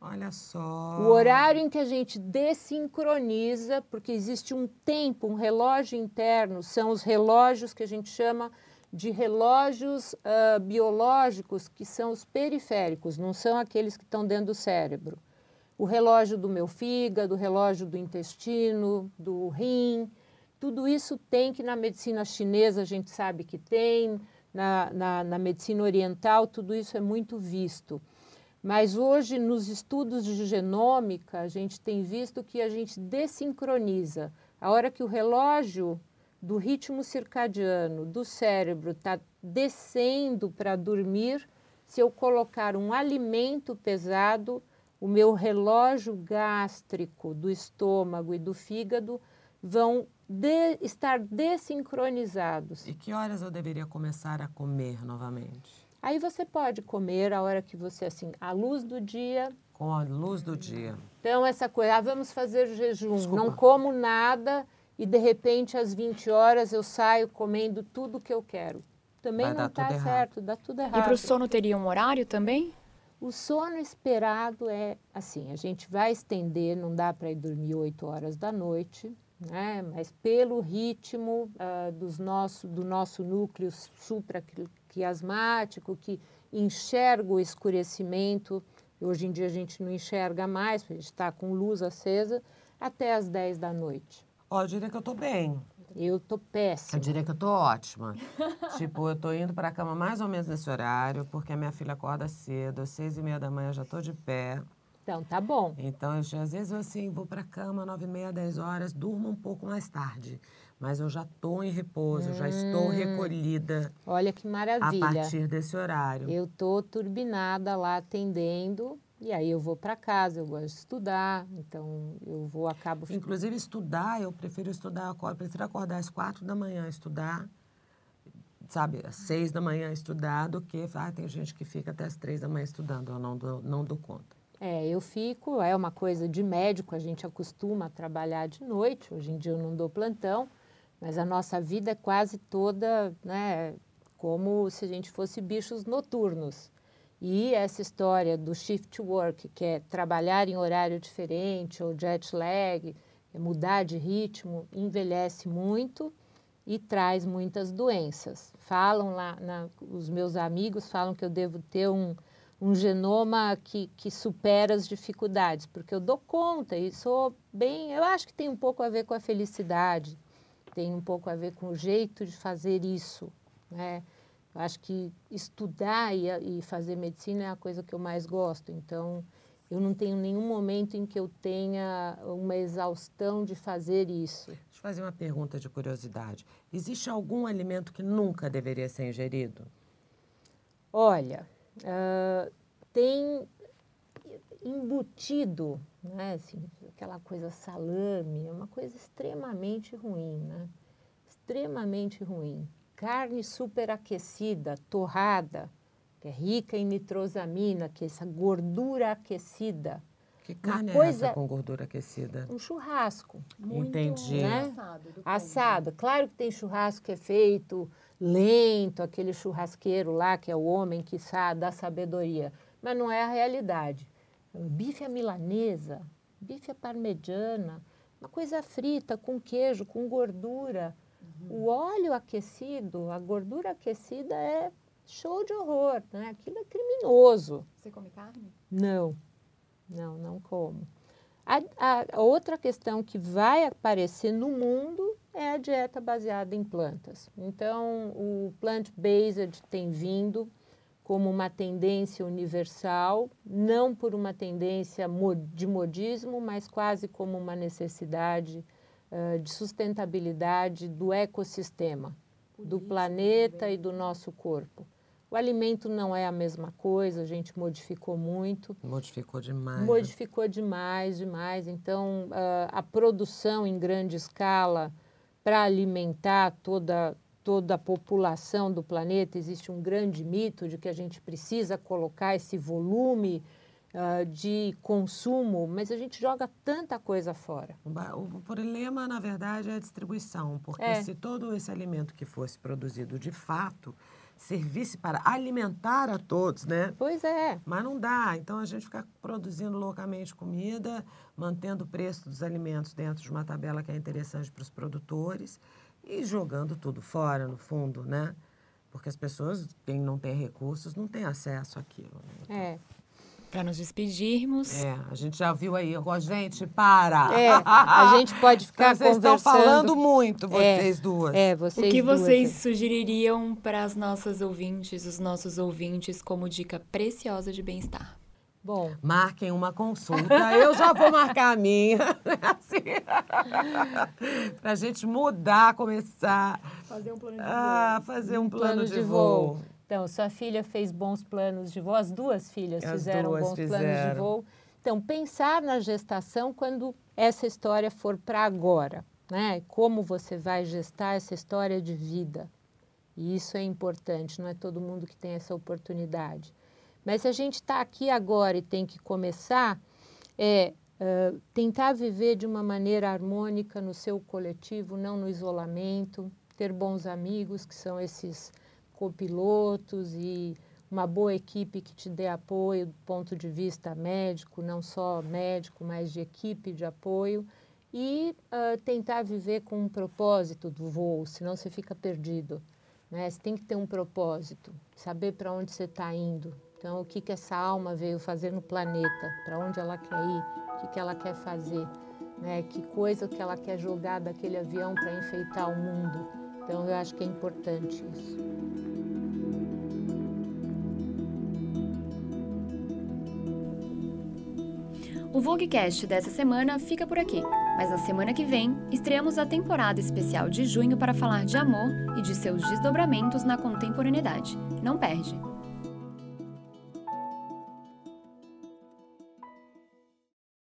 olha só. O horário em que a gente desincroniza, porque existe um tempo, um relógio interno, são os relógios que a gente chama de relógios ah, biológicos, que são os periféricos, não são aqueles que estão dentro do cérebro. O relógio do meu fígado, o relógio do intestino, do rim, tudo isso tem que na medicina chinesa a gente sabe que tem, na, na, na medicina oriental tudo isso é muito visto. Mas hoje, nos estudos de genômica, a gente tem visto que a gente desincroniza. A hora que o relógio do ritmo circadiano do cérebro está descendo para dormir, se eu colocar um alimento pesado, o meu relógio gástrico do estômago e do fígado vão de- estar desincronizados. E que horas eu deveria começar a comer novamente? Aí você pode comer a hora que você, assim, à luz do dia. Com a luz do dia. Então, essa coisa, ah, vamos fazer jejum, Desculpa. não como nada e de repente às 20 horas eu saio comendo tudo que eu quero. Também Vai não está errado. certo, dá tudo E errado. para o sono teria um horário também? O sono esperado é assim, a gente vai estender, não dá para ir dormir 8 horas da noite, né? mas pelo ritmo ah, dos nosso, do nosso núcleo supraquiasmático, que enxerga o escurecimento, hoje em dia a gente não enxerga mais, porque a gente está com luz acesa, até as 10 da noite. Ó, eu diria que eu tô bem. Eu tô Eu péssima. diria que eu tô ótima. tipo, eu tô indo pra cama mais ou menos nesse horário, porque a minha filha acorda cedo, às seis e meia da manhã eu já tô de pé. Então, tá bom. Então, eu, às vezes eu assim, vou pra cama nove e meia, dez horas, durmo um pouco mais tarde. Mas eu já tô em repouso, já estou Hum. recolhida Olha que a maravilha. partir desse horário. Eu tô turbinada lá atendendo e aí eu vou para casa, eu gosto de estudar, então eu vou acabo Inclusive, estudar, eu prefiro estudar, eu acordo- prefiro acordar às quatro da manhã, estudar, sabe, às seis da manhã estudar, do que, ah, tem gente que fica até às três da manhã estudando, eu não dou, não dou conta. É, eu fico, é uma coisa de médico, a gente acostuma a trabalhar de noite, hoje em dia eu não dou plantão, mas a nossa vida é quase toda, né, como se a gente fosse bichos noturnos. E essa história do shift work, que é trabalhar em horário diferente, ou jet lag, é mudar de ritmo, envelhece muito e traz muitas doenças. Falam lá, na- os meus amigos falam que eu devo ter um, um genoma que, que supera as dificuldades, porque eu dou conta e sou bem. Eu acho que tem um pouco a ver com a felicidade, tem um pouco a ver com o jeito de fazer isso. Né? Eu acho que estudar e, e fazer medicina é a coisa que eu mais gosto. Então, eu não tenho nenhum momento em que eu tenha uma exaustão de fazer isso. Deixa eu fazer uma pergunta de curiosidade. Existe algum alimento que nunca deveria ser ingerido? Olha, tem embutido, né, assim, aquela coisa salame, é uma coisa extremamente ruim, né? Extremamente ruim. Carne superaquecida, torrada, que é rica em nitrosamina, que é essa gordura aquecida. Que carne é coisa- essa com gordura aquecida? Um churrasco. Entendi. né? assado. Assado. Claro que tem churrasco que é feito lento, aquele churrasqueiro lá, que é o homem que sabe da sabedoria. Mas não é a realidade. Bife à milanesa, bife à parmegiana, uma coisa frita, com queijo, com gordura. O óleo aquecido, a gordura aquecida é show de horror, né? Aquilo é criminoso. Você come carne? Não, não, não como. A, a- a outra questão que vai aparecer no mundo é a dieta baseada em plantas. Então, o plant-based tem vindo como uma tendência universal, não por uma tendência de modismo, mas quase como uma necessidade ah, de sustentabilidade do ecossistema, do planeta e do nosso corpo. O alimento não é a mesma coisa, a gente modificou muito, Modificou demais. né? modificou demais, demais. Então, ah, a produção em grande escala para alimentar toda, toda a população do planeta, existe um grande mito de que a gente precisa colocar esse volume uh, de consumo, mas a gente joga tanta coisa fora. O, problema, na verdade, é a distribuição, porque é. se todo esse alimento que fosse produzido de fato servisse para alimentar a todos, né? Pois é. Mas não dá. Então a gente fica produzindo loucamente comida, mantendo o preço dos alimentos dentro de uma tabela que é interessante para os produtores e jogando tudo fora, no fundo, né? Porque as pessoas, quem não tem recursos, não tem acesso àquilo. Né? É. Para nos despedirmos. É, a gente já viu aí. Gente, para! É, a gente pode ficar vocês conversando. Vocês estão falando muito, vocês é, duas. É, vocês O que duas, vocês é. sugeririam para as nossas ouvintes, os nossos ouvintes, como dica preciosa de bem-estar? Bom, Marquem uma consulta. Eu já vou marcar a minha. Assim, para a gente mudar, começar Fazer um plano de a fazer um, Um plano, plano de, de voo. voo. Então, sua filha fez bons planos de voo, as duas filhas As fizeram duas bons planos de fizeram. voo. Então, pensar na gestação quando essa história for para agora, né? Como você vai gestar essa história de vida. E isso é importante, não é todo mundo que tem essa oportunidade. Mas se a gente está aqui agora e tem que começar, é ah, tentar viver de uma maneira harmônica no seu coletivo, não no isolamento, ter bons amigos, que são esses copilotos e uma boa equipe que te dê apoio do ponto de vista médico, não só médico, mas de equipe de apoio. E ah, tentar viver com um propósito do voo, senão você fica perdido. Né? Você tem que ter um propósito, saber para onde você está indo. Então, o que, que essa alma veio fazer no planeta, para onde ela quer ir, o que, que ela quer fazer, né? que coisa que ela quer jogar daquele avião para enfeitar o mundo. Então, eu acho que é importante isso. O Voguecast dessa semana fica por aqui, mas na semana que vem estreamos a temporada especial de junho para falar de amor e de seus desdobramentos na contemporaneidade. Não perde!